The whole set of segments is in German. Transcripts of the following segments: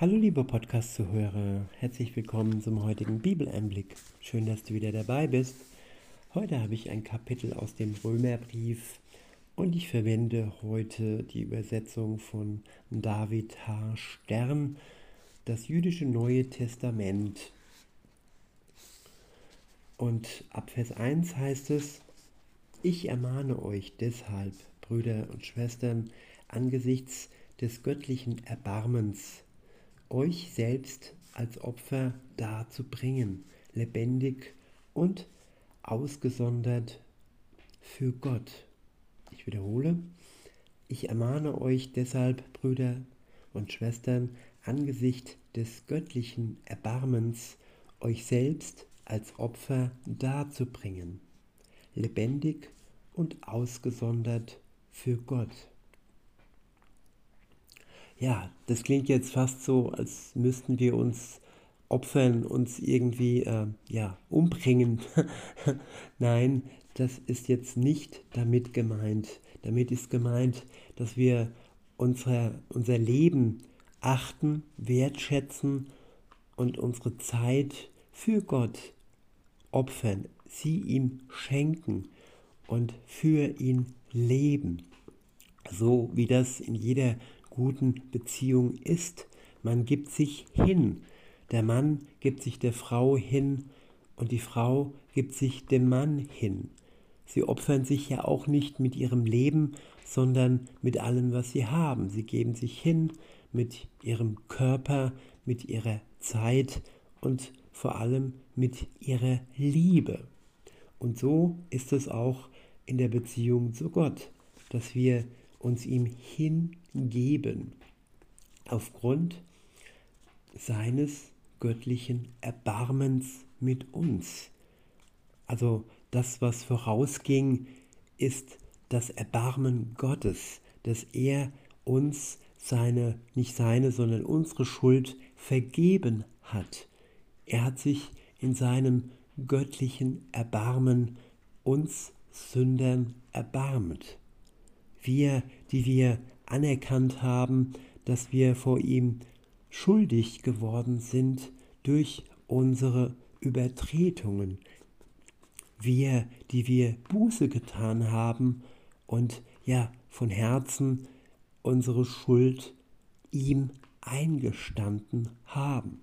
Hallo liebe Podcast-Zuhörer, herzlich willkommen zum heutigen Bibeleinblick. Schön, dass du wieder dabei bist. Heute habe ich ein Kapitel aus dem Römerbrief und ich verwende heute die Übersetzung von David H. Stern, das jüdische Neue Testament. Und ab Vers 1 heißt es, ich ermahne euch deshalb, Brüder und Schwestern, angesichts des göttlichen Erbarmens, euch selbst als Opfer darzubringen, lebendig und ausgesondert für Gott. Ich wiederhole, ich ermahne euch deshalb, Brüder und Schwestern, angesichts des göttlichen Erbarmens, euch selbst als Opfer darzubringen, lebendig und ausgesondert für Gott. Ja, das klingt jetzt fast so, als müssten wir uns opfern, uns irgendwie äh, ja, umbringen. Nein, das ist jetzt nicht damit gemeint. Damit ist gemeint, dass wir unser, unser Leben achten, wertschätzen und unsere Zeit für Gott opfern, sie ihm schenken und für ihn leben. So wie das in jeder guten Beziehung ist. Man gibt sich hin. Der Mann gibt sich der Frau hin und die Frau gibt sich dem Mann hin. Sie opfern sich ja auch nicht mit ihrem Leben, sondern mit allem, was sie haben. Sie geben sich hin mit ihrem Körper, mit ihrer Zeit und vor allem mit ihrer Liebe. Und so ist es auch in der Beziehung zu Gott, dass wir uns ihm hingeben aufgrund seines göttlichen Erbarmens mit uns. Also das, was vorausging, ist das Erbarmen Gottes, dass er uns seine, nicht seine, sondern unsere Schuld vergeben hat. Er hat sich in seinem göttlichen Erbarmen uns Sündern erbarmt. Wir, die wir anerkannt haben, dass wir vor ihm schuldig geworden sind durch unsere Übertretungen. Wir, die wir Buße getan haben und ja von Herzen unsere Schuld ihm eingestanden haben.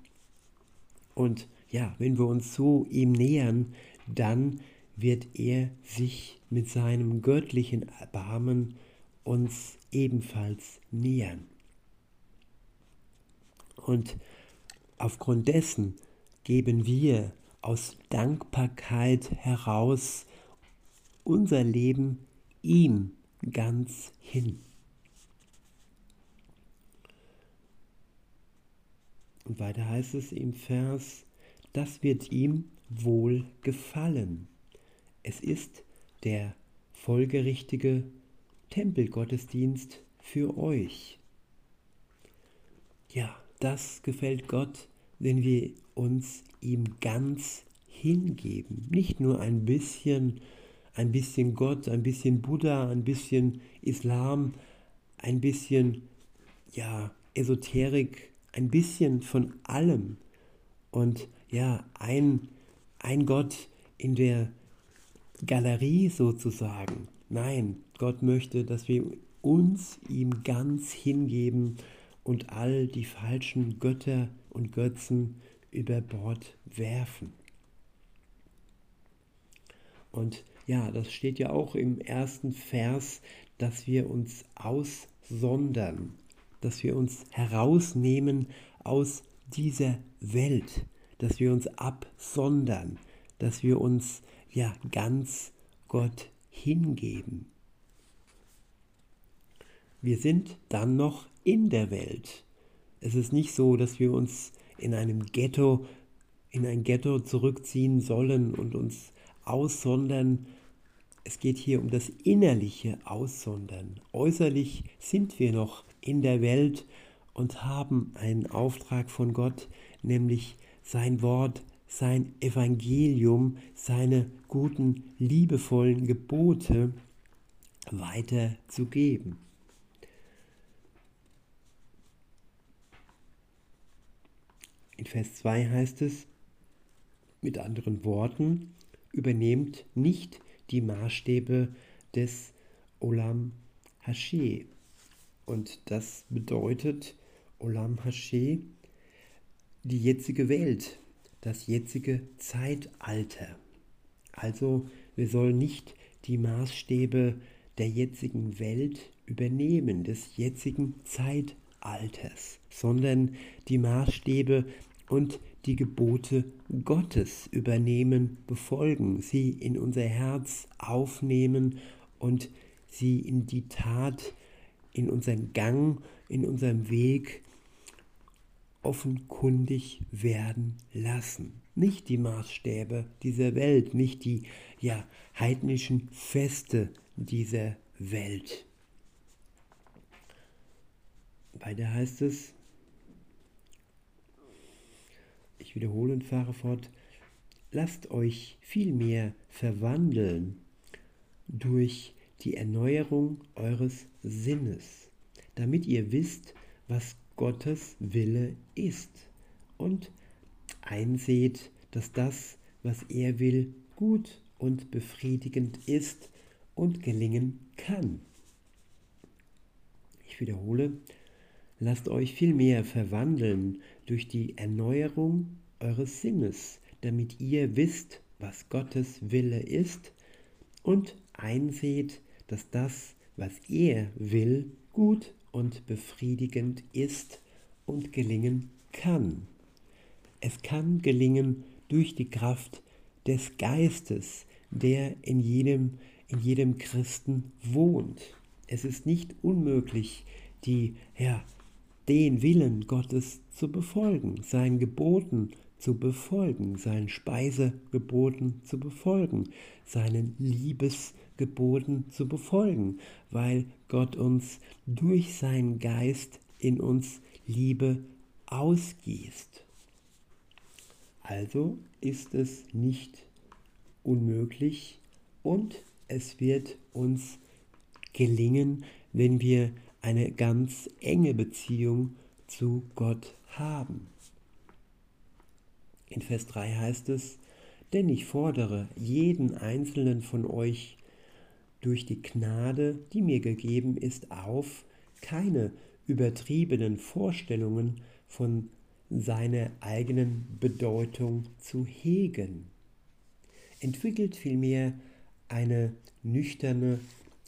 Und ja, wenn wir uns so ihm nähern, dann wird er sich mit seinem göttlichen Erbarmen uns ebenfalls nähern. Und aufgrund dessen geben wir aus Dankbarkeit heraus unser Leben ihm ganz hin. Und weiter heißt es im Vers, das wird ihm wohl gefallen. Es ist der folgerichtige Tempelgottesdienst für euch. Ja, das gefällt Gott, wenn wir uns ihm ganz hingeben. Nicht nur ein bisschen, ein bisschen Gott, ein bisschen Buddha, ein bisschen Islam, ein bisschen, ja, Esoterik, ein bisschen von allem. Und ja, ein, ein Gott in der Galerie sozusagen. Nein, Gott möchte, dass wir uns ihm ganz hingeben und all die falschen Götter und Götzen über Bord werfen. Und ja, das steht ja auch im ersten Vers, dass wir uns aussondern, dass wir uns herausnehmen aus dieser Welt, dass wir uns absondern, dass wir uns ja ganz Gott hingeben. Wir sind dann noch in der Welt. Es ist nicht so, dass wir uns in einem Ghetto, in ein Ghetto zurückziehen sollen und uns aussondern. Es geht hier um das innerliche Aussondern. Äußerlich sind wir noch in der Welt und haben einen Auftrag von Gott, nämlich sein Wort, sein Evangelium, seine guten, liebevollen Gebote weiterzugeben. In Vers 2 heißt es, mit anderen Worten, übernehmt nicht die Maßstäbe des Olam Hashe. Und das bedeutet Olam Hashe, die jetzige Welt, das jetzige Zeitalter. Also wir sollen nicht die Maßstäbe der jetzigen Welt übernehmen, des jetzigen Zeitalters, sondern die Maßstäbe und die Gebote Gottes übernehmen, befolgen, sie in unser Herz aufnehmen und sie in die Tat, in unseren Gang, in unserem Weg offenkundig werden lassen. Nicht die Maßstäbe dieser Welt, nicht die ja, heidnischen Feste dieser Welt. Weiter heißt es, ich wiederhole und fahre fort, lasst euch vielmehr verwandeln durch die Erneuerung eures Sinnes, damit ihr wisst, was Gottes Wille ist und einseht, dass das, was er will, gut und befriedigend ist und gelingen kann. Ich wiederhole, lasst euch vielmehr verwandeln durch die Erneuerung eures Sinnes, damit ihr wisst, was Gottes Wille ist und einseht, dass das, was er will, gut und befriedigend ist und gelingen kann. Es kann gelingen durch die Kraft des Geistes, der in jedem, in jedem Christen wohnt. Es ist nicht unmöglich, die, ja, den Willen Gottes zu befolgen, seinen Geboten zu befolgen, seinen Speisegeboten zu befolgen, seinen Liebesgeboten zu befolgen, weil Gott uns durch seinen Geist in uns Liebe ausgießt. Also ist es nicht unmöglich und es wird uns gelingen, wenn wir eine ganz enge Beziehung zu Gott haben. In Vers 3 heißt es, denn ich fordere jeden einzelnen von euch durch die Gnade, die mir gegeben ist, auf, keine übertriebenen Vorstellungen von seiner eigenen Bedeutung zu hegen. Entwickelt vielmehr eine nüchterne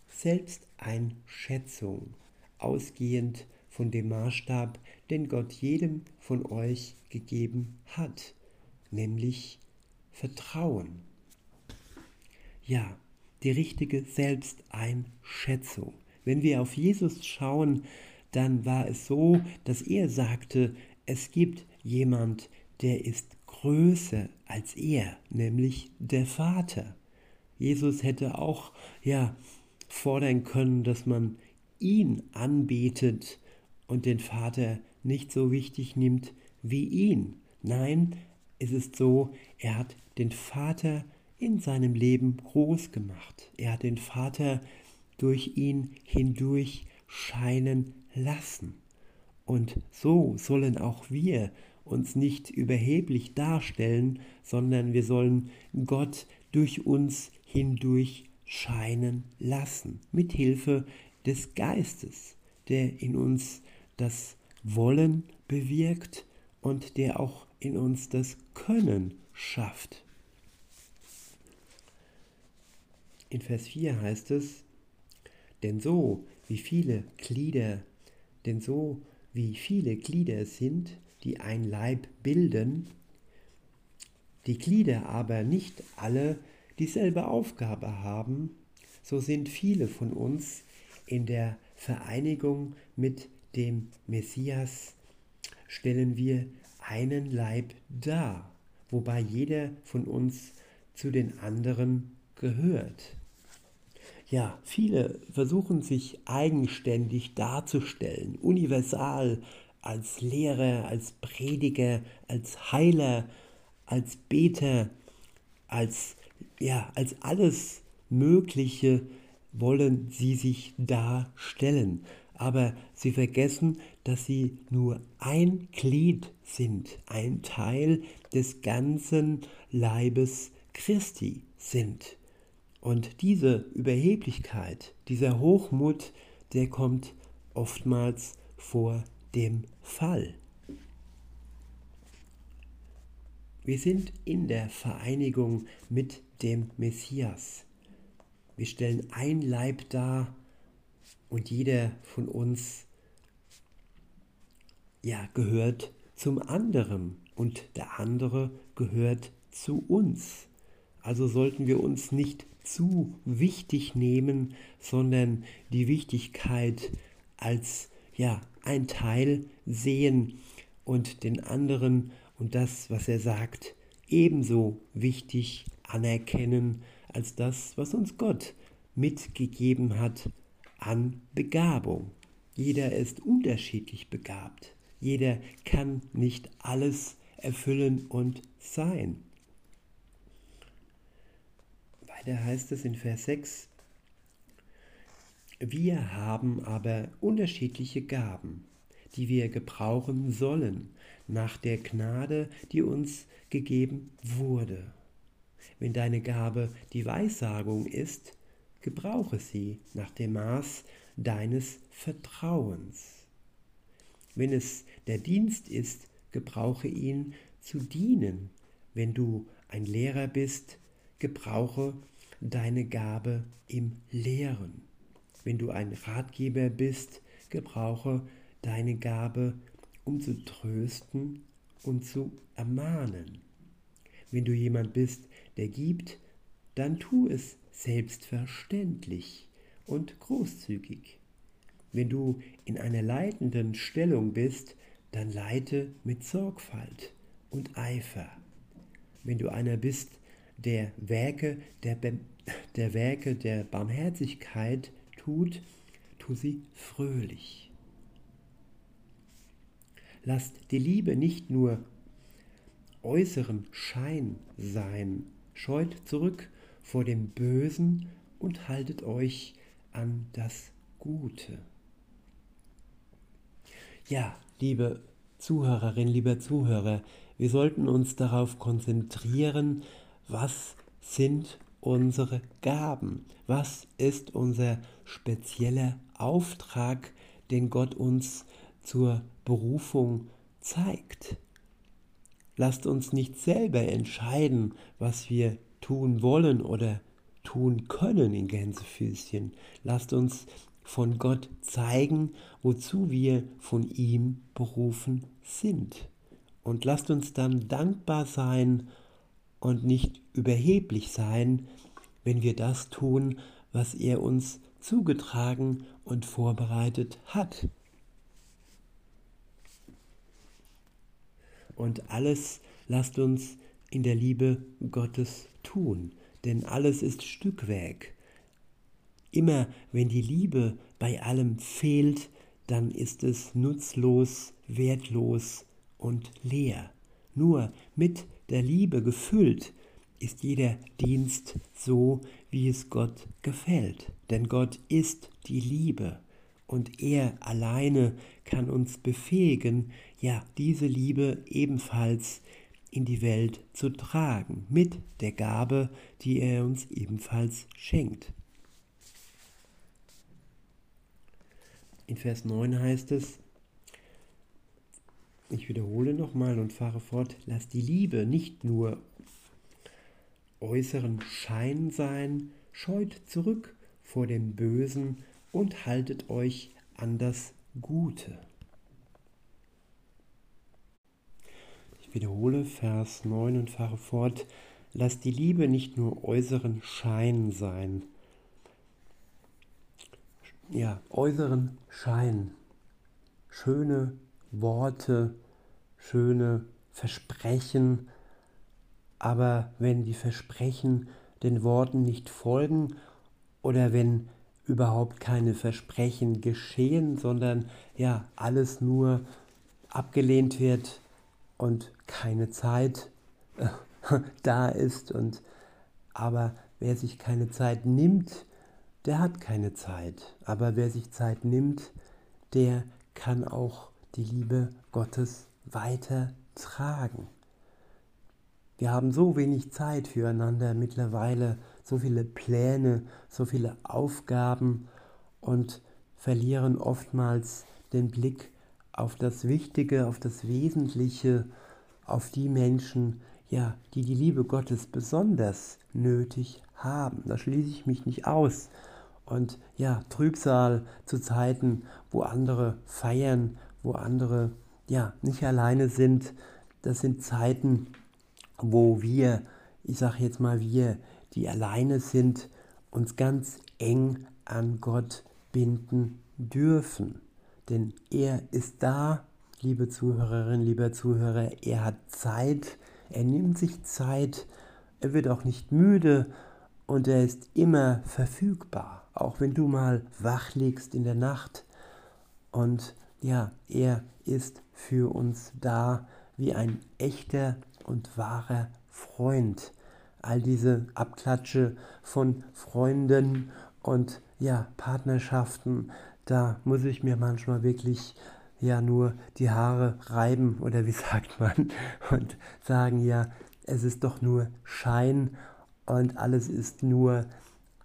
Selbsteinschätzung, ausgehend von dem Maßstab, den Gott jedem von euch gegeben hat, nämlich Vertrauen. Ja, die richtige Selbsteinschätzung. Wenn wir auf Jesus schauen, dann war es so, dass er sagte, es gibt jemand, der ist größer als er, nämlich der Vater. Jesus hätte auch ja fordern können, dass man ihn anbetet und den Vater nicht so wichtig nimmt wie ihn. Nein, es ist so, er hat den Vater in seinem Leben groß gemacht. Er hat den Vater durch ihn hindurch scheinen lassen. Und so sollen auch wir uns nicht überheblich darstellen, sondern wir sollen Gott durch uns hindurch scheinen lassen, mit Hilfe des Geistes, der in uns das Wollen bewirkt und der auch in uns das Können schafft. In Vers 4 heißt es, denn so wie viele Glieder, denn so wie viele Glieder sind, die ein Leib bilden, die Glieder aber nicht alle dieselbe Aufgabe haben, so sind viele von uns in der Vereinigung mit dem Messias, stellen wir einen Leib dar, wobei jeder von uns zu den anderen gehört. Ja, viele versuchen sich eigenständig darzustellen, universal als Lehrer, als Prediger, als Heiler, als Beter, als ja, als alles Mögliche wollen sie sich darstellen. aber sie vergessen, dass sie nur ein Glied sind, ein Teil des ganzen Leibes Christi sind. Und diese Überheblichkeit, dieser Hochmut, der kommt oftmals vor dem Fall. Wir sind in der Vereinigung mit dem Messias. Wir stellen ein Leib dar und jeder von uns ja gehört zum anderen und der andere gehört zu uns. Also sollten wir uns nicht zu wichtig nehmen, sondern die Wichtigkeit als ja ein Teil sehen und den anderen und das, was er sagt, ebenso wichtig anerkennen als das, was uns Gott mitgegeben hat an Begabung. Jeder ist unterschiedlich begabt. Jeder kann nicht alles erfüllen und sein. Weiter heißt es in Vers 6, wir haben aber unterschiedliche Gaben, die wir gebrauchen sollen nach der Gnade, die uns gegeben wurde. Wenn deine Gabe die Weissagung ist, gebrauche sie nach dem Maß deines Vertrauens. Wenn es der Dienst ist, gebrauche ihn zu dienen. Wenn du ein Lehrer bist, gebrauche deine Gabe im Lehren. Wenn du ein Ratgeber bist, gebrauche deine Gabe um zu trösten und zu ermahnen. Wenn du jemand bist, der gibt, dann tu es selbstverständlich und großzügig. Wenn du in einer leitenden Stellung bist, dann leite mit Sorgfalt und Eifer. Wenn du einer bist, der Werke der, der Werke der Barmherzigkeit tut, tu sie fröhlich. Lasst die Liebe nicht nur äußeren Schein sein, scheut zurück vor dem Bösen und haltet euch an das Gute. Ja, liebe Zuhörerin, lieber Zuhörer, wir sollten uns darauf konzentrieren, was sind unsere Gaben, was ist unser spezieller Auftrag, den Gott uns zur Berufung zeigt. Lasst uns nicht selber entscheiden, was wir tun wollen oder tun können in Gänsefüßchen. Lasst uns von Gott zeigen, wozu wir von ihm berufen sind. Und lasst uns dann dankbar sein und nicht überheblich sein, wenn wir das tun, was er uns zugetragen und vorbereitet hat. Und alles lasst uns in der Liebe Gottes tun, denn alles ist Stückwerk. Immer wenn die Liebe bei allem fehlt, dann ist es nutzlos, wertlos und leer. Nur mit der Liebe gefüllt ist jeder Dienst so, wie es Gott gefällt. Denn Gott ist die Liebe und er alleine kann uns befähigen, ja, diese Liebe ebenfalls in die Welt zu tragen, mit der Gabe, die er uns ebenfalls schenkt. In Vers 9 heißt es, ich wiederhole nochmal und fahre fort, lass die Liebe nicht nur äußeren Schein sein, scheut zurück vor dem Bösen und haltet euch an das Gute. Ich wiederhole Vers 9 und fahre fort. Lasst die Liebe nicht nur äußeren Schein sein. Ja, äußeren Schein. Schöne Worte, schöne Versprechen, aber wenn die Versprechen den Worten nicht folgen oder wenn überhaupt keine Versprechen geschehen, sondern ja, alles nur abgelehnt wird und keine Zeit äh, da ist und aber wer sich keine Zeit nimmt, der hat keine Zeit. Aber wer sich Zeit nimmt, der kann auch die Liebe Gottes weitertragen. Wir haben so wenig Zeit füreinander mittlerweile, so viele Pläne, so viele Aufgaben und verlieren oftmals den Blick auf das Wichtige, auf das Wesentliche, auf die Menschen, ja, die die Liebe Gottes besonders nötig haben. Da schließe ich mich nicht aus. Und ja, Trübsal zu Zeiten, wo andere feiern, wo andere ja nicht alleine sind, das sind Zeiten, wo wir, ich sage jetzt mal wir, die alleine sind, uns ganz eng an Gott binden dürfen. Denn er ist da, liebe Zuhörerin, lieber Zuhörer, er hat Zeit, er nimmt sich Zeit, er wird auch nicht müde und er ist immer verfügbar, auch wenn du mal wach liegst in der Nacht. Und ja, er ist für uns da wie ein echter und wahrer Freund. All diese Abklatsche von Freunden und ja, Partnerschaften, da muss ich mir manchmal wirklich ja nur die Haare reiben oder wie sagt man und sagen ja, es ist doch nur Schein und alles ist nur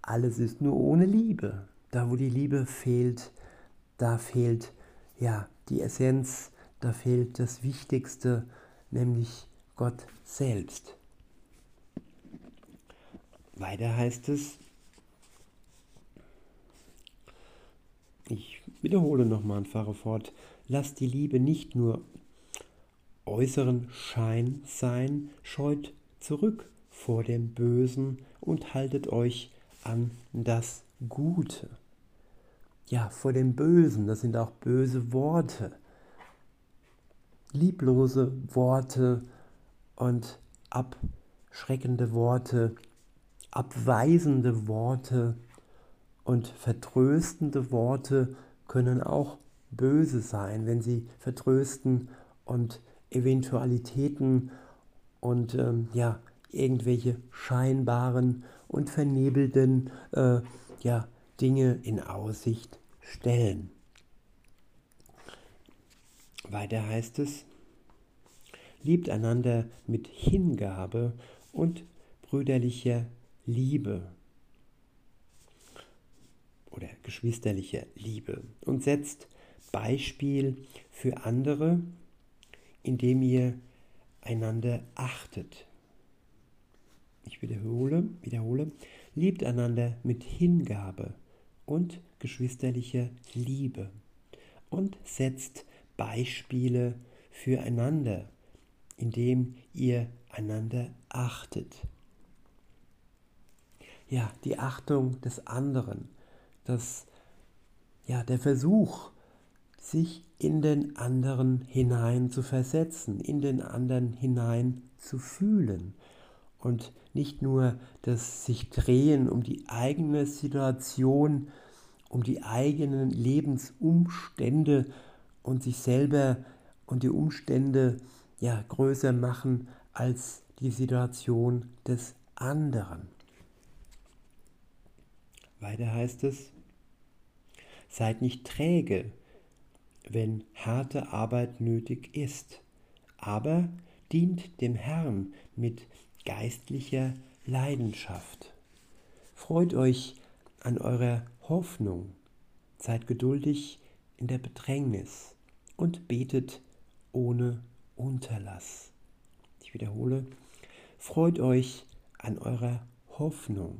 alles ist nur ohne Liebe. Da wo die Liebe fehlt, da fehlt ja die Essenz, da fehlt das Wichtigste, nämlich Gott selbst. Weiter heißt es, ich wiederhole nochmal und fahre fort, lasst die Liebe nicht nur äußeren Schein sein, scheut zurück vor dem Bösen und haltet euch an das Gute. Ja, vor dem Bösen, das sind auch böse Worte, lieblose Worte und abschreckende Worte, abweisende Worte und vertröstende Worte können auch böse sein, wenn sie vertrösten und Eventualitäten und ähm, ja, irgendwelche scheinbaren und vernebelten äh, ja, Dinge in Aussicht stellen. Weiter heißt es, liebt einander mit Hingabe und brüderlicher Liebe oder geschwisterlicher Liebe und setzt Beispiel für andere, indem ihr einander achtet. Ich wiederhole, wiederhole, liebt einander mit Hingabe und geschwisterlicher Liebe und setzt Beispiele füreinander, indem ihr einander achtet. Ja, die Achtung des anderen, das, ja, der Versuch, sich in den anderen hinein zu versetzen, in den anderen hinein zu fühlen und nicht nur das sich drehen um die eigene Situation, um die eigenen Lebensumstände und sich selber und die Umstände ja größer machen als die Situation des anderen. Weiter heißt es, seid nicht träge, wenn harte Arbeit nötig ist, aber dient dem Herrn mit geistlicher Leidenschaft. Freut euch an eurer Hoffnung, seid geduldig in der Bedrängnis und betet ohne Unterlass. Ich wiederhole, freut euch an eurer Hoffnung.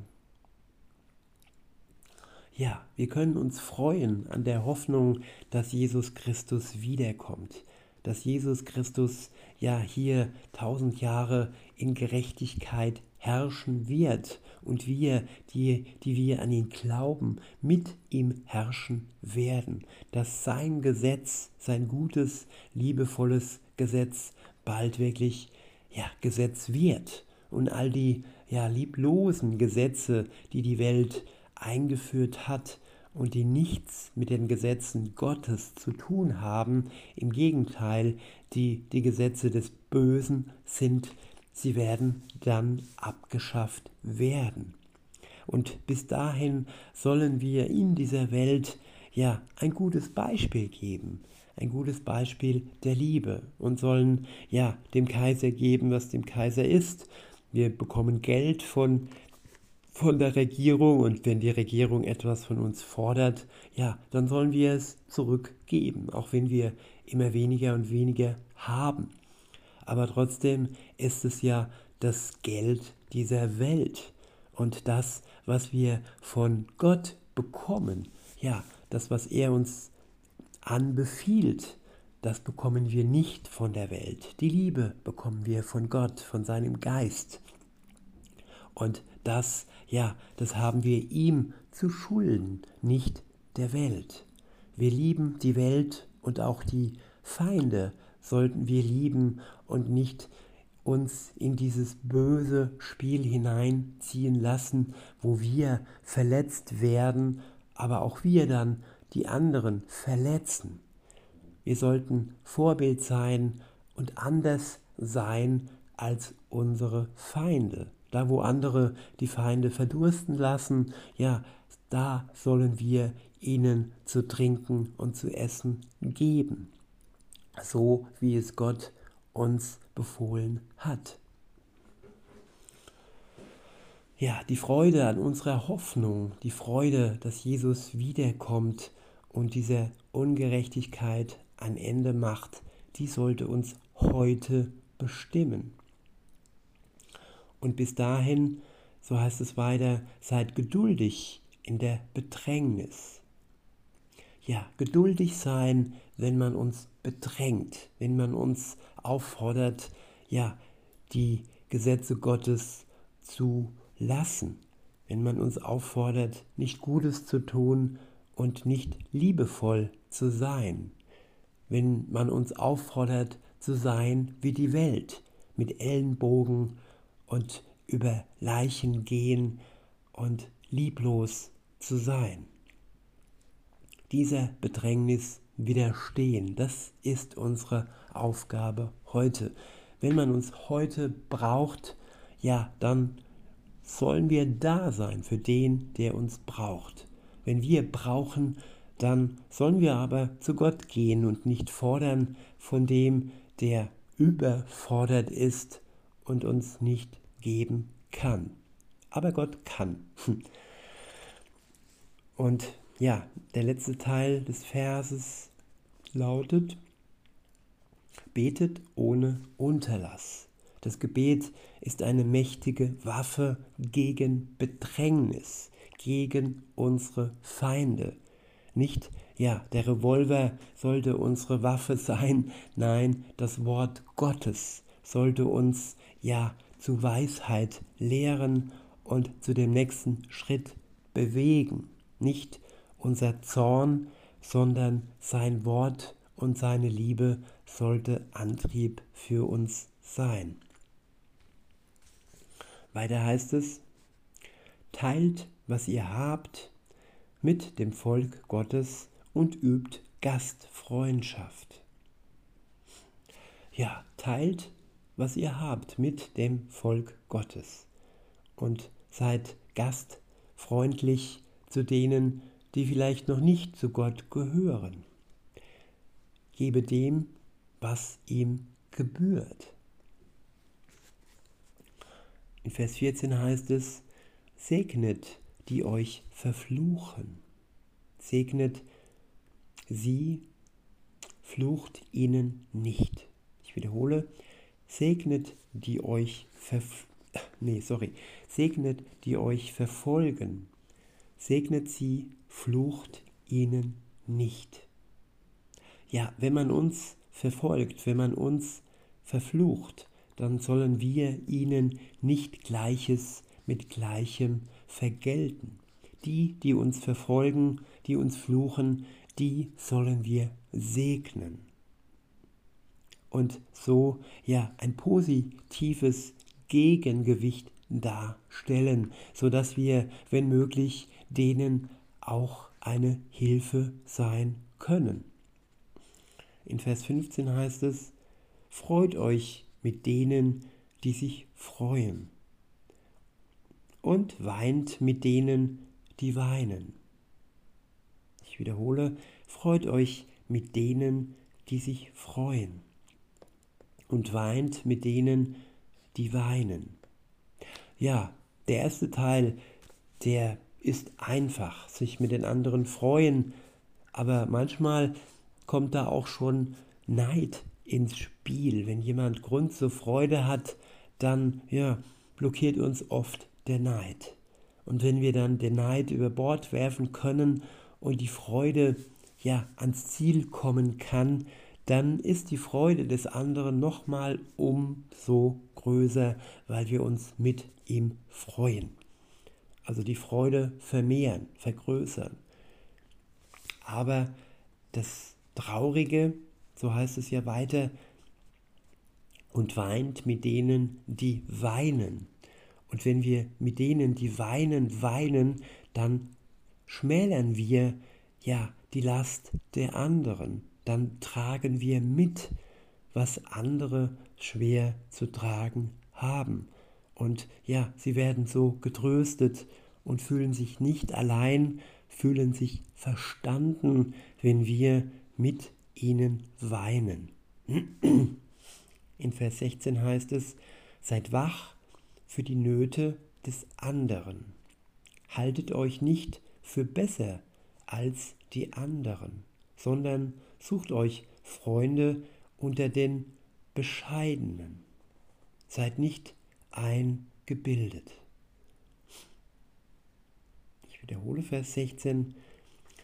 Ja, wir können uns freuen an der Hoffnung, dass Jesus Christus wiederkommt, dass Jesus Christus ja hier tausend Jahre in Gerechtigkeit herrschen wird und wir, die, die wir an ihn glauben, mit ihm herrschen werden, dass sein Gesetz, sein gutes, liebevolles Gesetz bald wirklich ja, Gesetz wird. Und all die ja, lieblosen Gesetze, die die Welt eingeführt hat und die nichts mit den Gesetzen Gottes zu tun haben. Im Gegenteil, die die Gesetze des Bösen sind, sie werden dann abgeschafft werden. Und bis dahin sollen wir in dieser Welt ja ein gutes Beispiel geben, ein gutes Beispiel der Liebe und sollen ja dem Kaiser geben, was dem Kaiser ist. Wir bekommen Geld von von der Regierung und wenn die Regierung etwas von uns fordert, ja, dann sollen wir es zurückgeben, auch wenn wir immer weniger und weniger haben. Aber trotzdem ist es ja das Geld dieser Welt und das, was wir von Gott bekommen, ja, das, was er uns anbefiehlt, das bekommen wir nicht von der Welt. Die Liebe bekommen wir von Gott, von seinem Geist. Und das, ja, das haben wir ihm zu schulden, nicht der Welt. Wir lieben die Welt und auch die Feinde sollten wir lieben und nicht uns in dieses böse Spiel hineinziehen lassen, wo wir verletzt werden, aber auch wir dann die anderen verletzen. Wir sollten Vorbild sein und anders sein als unsere Feinde. Da, wo andere die Feinde verdursten lassen, ja, da sollen wir ihnen zu trinken und zu essen geben. So wie es Gott uns befohlen hat. Ja, die Freude an unserer Hoffnung, die Freude, dass Jesus wiederkommt und diese Ungerechtigkeit ein Ende macht, die sollte uns heute bestimmen. Und bis dahin, so heißt es weiter, seid geduldig in der Bedrängnis. Ja, geduldig sein, wenn man uns bedrängt, wenn man uns auffordert, ja, die Gesetze Gottes zu lassen, wenn man uns auffordert, nicht Gutes zu tun und nicht liebevoll zu sein, wenn man uns auffordert zu sein wie die Welt, mit Ellenbogen und über Leichen gehen und lieblos zu sein. Dieser Bedrängnis widerstehen, das ist unsere Aufgabe heute. Wenn man uns heute braucht, ja, dann sollen wir da sein für den, der uns braucht. Wenn wir brauchen, dann sollen wir aber zu Gott gehen und nicht fordern von dem, der überfordert ist und uns nicht geben kann. Aber Gott kann. Und ja, der letzte Teil des Verses lautet, betet ohne Unterlass. Das Gebet ist eine mächtige Waffe gegen Bedrängnis, gegen unsere Feinde. Nicht, ja, der Revolver sollte unsere Waffe sein, nein, das Wort Gottes sollte uns, ja, zu Weisheit lehren und zu dem nächsten Schritt bewegen. Nicht unser Zorn, sondern sein Wort und seine Liebe sollte Antrieb für uns sein. Weiter heißt es, teilt, was ihr habt, mit dem Volk Gottes und übt Gastfreundschaft. Ja, teilt, was ihr habt mit dem Volk Gottes und seid gastfreundlich zu denen, die vielleicht noch nicht zu Gott gehören. Gebe dem, was ihm gebührt. In Vers 14 heißt es, segnet, die euch verfluchen. Segnet sie, flucht ihnen nicht. Ich wiederhole, segnet, die euch verf nee, sorry, segnet, die euch verfolgen. Segnet sie, flucht ihnen nicht. Ja, wenn man uns verfolgt, wenn man uns verflucht, dann sollen wir ihnen nicht Gleiches mit Gleichem vergelten. Die, die uns verfolgen, die uns fluchen, die sollen wir segnen und so ja ein positives Gegengewicht darstellen, so dass wir, wenn möglich, denen auch eine Hilfe sein können. In Vers 15 heißt es, freut euch mit denen, die sich freuen und weint mit denen, die weinen. Ich wiederhole, freut euch mit denen, die sich freuen und weint mit denen, die weinen. Ja, der erste Teil, der ist einfach, sich mit den anderen freuen, aber manchmal kommt da auch schon Neid ins Spiel. Wenn jemand Grund zur Freude hat, dann ja, blockiert uns oft der Neid. Und wenn wir dann den Neid über Bord werfen können und die Freude ja ans Ziel kommen kann, dann ist die Freude des anderen nochmal umso größer, weil wir uns mit ihm freuen. Also die Freude vermehren, vergrößern. Aber das Traurige, so heißt es ja weiter, und weint mit denen, die weinen. Und wenn wir mit denen, die weinen, weinen, dann schmälern wir ja die Last der anderen. Dann tragen wir mit, was andere schwer zu tragen haben. Und ja, sie werden so getröstet und fühlen sich nicht allein, fühlen sich verstanden, wenn wir mit ihnen weinen. In Vers 16 heißt es, seid wach für die Nöte des anderen. Haltet euch nicht für besser als die anderen, sondern sucht euch Freunde unter den Bescheidenen. Seid nicht eingebildet. Ich wiederhole Vers 16.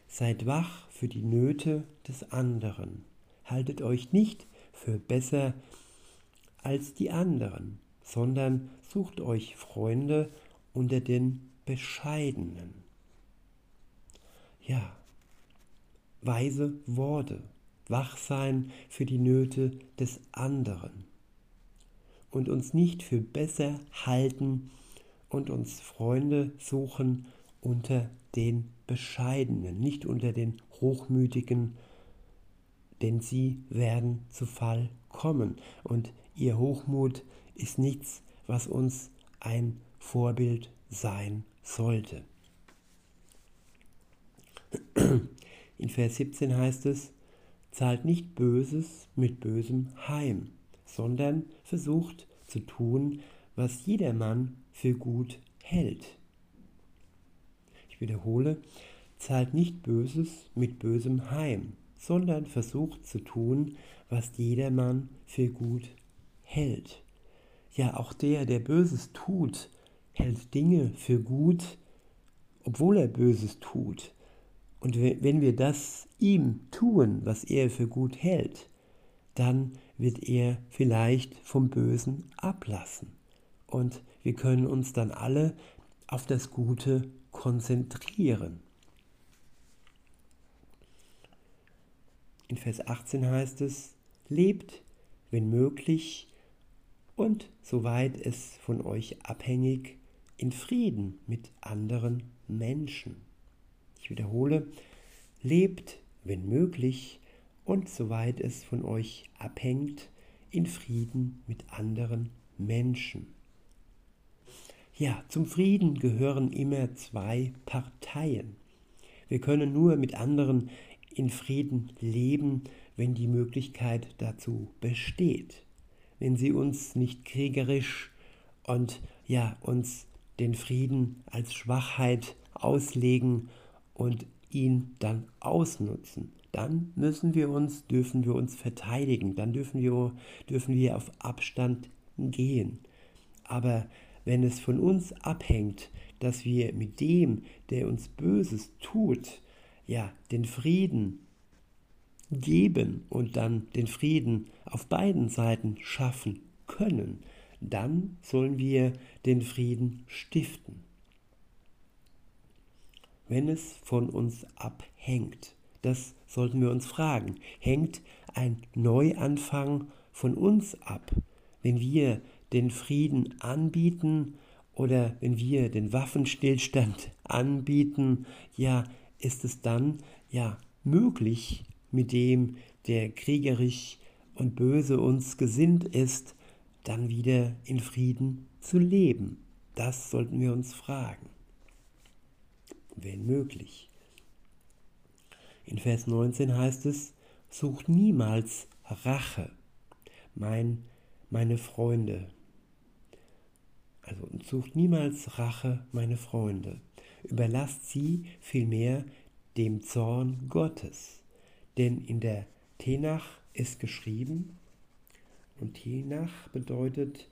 Seid wach für die Nöte des anderen. Haltet euch nicht für besser als die anderen, sondern sucht euch Freunde unter den Bescheidenen. Ja, weise Worte, wach sein für die Nöte des anderen und uns nicht für besser halten und uns Freunde suchen unter den Bescheidenen, nicht unter den Hochmütigen, denn sie werden zu Fall kommen. Und ihr Hochmut ist nichts, was uns ein Vorbild sein sollte. In Vers 17 heißt es, zahlt nicht Böses mit Bösem heim, sondern versucht zu tun, was jedermann für gut hält. Ich wiederhole, zahlt nicht Böses mit Bösem heim, sondern versucht zu tun, was jedermann für gut hält. Ja, auch der, der Böses tut, hält Dinge für gut, obwohl er Böses tut. Und wenn wir das ihm tun, was er für gut hält, dann wird er vielleicht vom Bösen ablassen. Und wir können uns dann alle auf das Gute konzentrieren. In Vers 18 heißt es, lebt, wenn möglich, und soweit es von euch abhängig, in Frieden mit anderen Menschen. Ich wiederhole, lebt, wenn möglich, und soweit es von euch abhängt, in Frieden mit anderen Menschen. Ja, zum Frieden gehören immer zwei Parteien. Wir können nur mit anderen in Frieden leben, wenn die Möglichkeit dazu besteht. Wenn sie uns nicht kriegerisch und ja, uns den Frieden als Schwachheit auslegen und ihn dann ausnutzen dann müssen wir uns, dürfen wir uns verteidigen, dann dürfen wir, dürfen wir auf Abstand gehen. Aber wenn es von uns abhängt, dass wir mit dem, der uns Böses tut, ja, den Frieden geben und dann den Frieden auf beiden Seiten schaffen können, dann sollen wir den Frieden stiften. Wenn es von uns abhängt. Das sollten wir uns fragen. Hängt ein Neuanfang von uns ab, wenn wir den Frieden anbieten oder wenn wir den Waffenstillstand anbieten, ja, ist es dann ja möglich, mit dem, der kriegerisch und böse uns gesinnt ist, dann wieder in Frieden zu leben? Das sollten wir uns fragen. Wenn möglich. In Vers 19 heißt es, sucht niemals Rache, mein, meine Freunde. Also sucht niemals Rache, meine Freunde. Überlasst sie vielmehr dem Zorn Gottes. Denn in der Tenach ist geschrieben, und Tenach bedeutet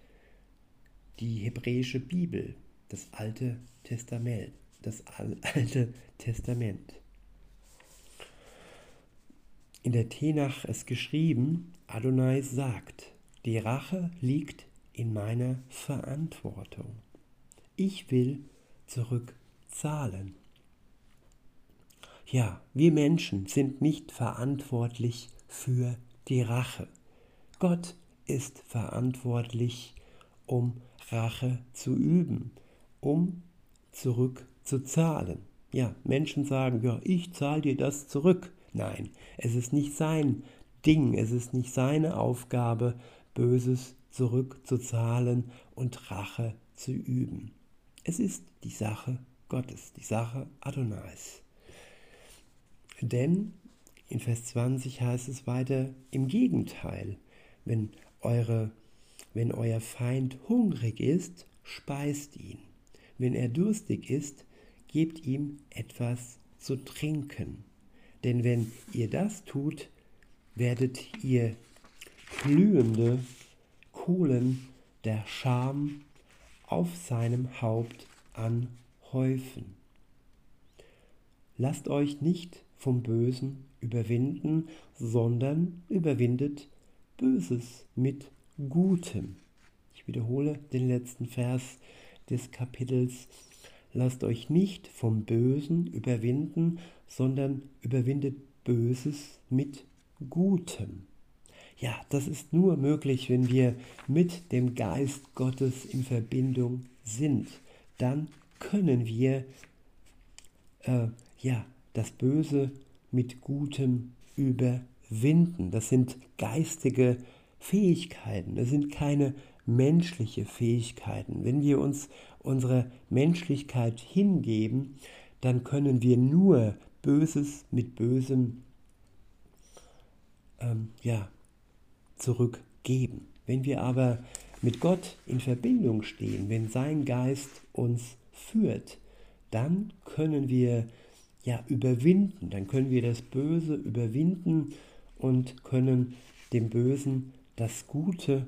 die hebräische Bibel, das Alte Testament. Das Alte Testament. In der Tenach ist geschrieben, Adonai sagt, die Rache liegt in meiner Verantwortung. Ich will zurückzahlen. Ja, wir Menschen sind nicht verantwortlich für die Rache. Gott ist verantwortlich, um Rache zu üben, um zurückzuzahlen. Ja, Menschen sagen, ja, ich zahle dir das zurück. Nein, es ist nicht sein Ding, es ist nicht seine Aufgabe, Böses zurückzuzahlen und Rache zu üben. Es ist die Sache Gottes, die Sache Adonais. Denn in Vers 20 heißt es weiter, im Gegenteil, wenn, eure, wenn euer Feind hungrig ist, speist ihn. Wenn er durstig ist, gebt ihm etwas zu trinken. Denn wenn ihr das tut, werdet ihr glühende Kohlen der Scham auf seinem Haupt anhäufen. Lasst euch nicht vom Bösen überwinden, sondern überwindet Böses mit Gutem. Ich wiederhole den letzten Vers des Kapitels. Lasst euch nicht vom Bösen überwinden, sondern überwindet Böses mit Gutem. Ja, das ist nur möglich, wenn wir mit dem Geist Gottes in Verbindung sind. Dann können wir äh, ja, das Böse mit Gutem überwinden. Das sind geistige Fähigkeiten, das sind keine menschliche Fähigkeiten. Wenn wir uns unserer Menschlichkeit hingeben, dann können wir nur Böses mit Bösem ähm, ja, zurückgeben. Wenn wir aber mit Gott in Verbindung stehen, wenn sein Geist uns führt, dann können wir ja überwinden, dann können wir das Böse überwinden und können dem Bösen das Gute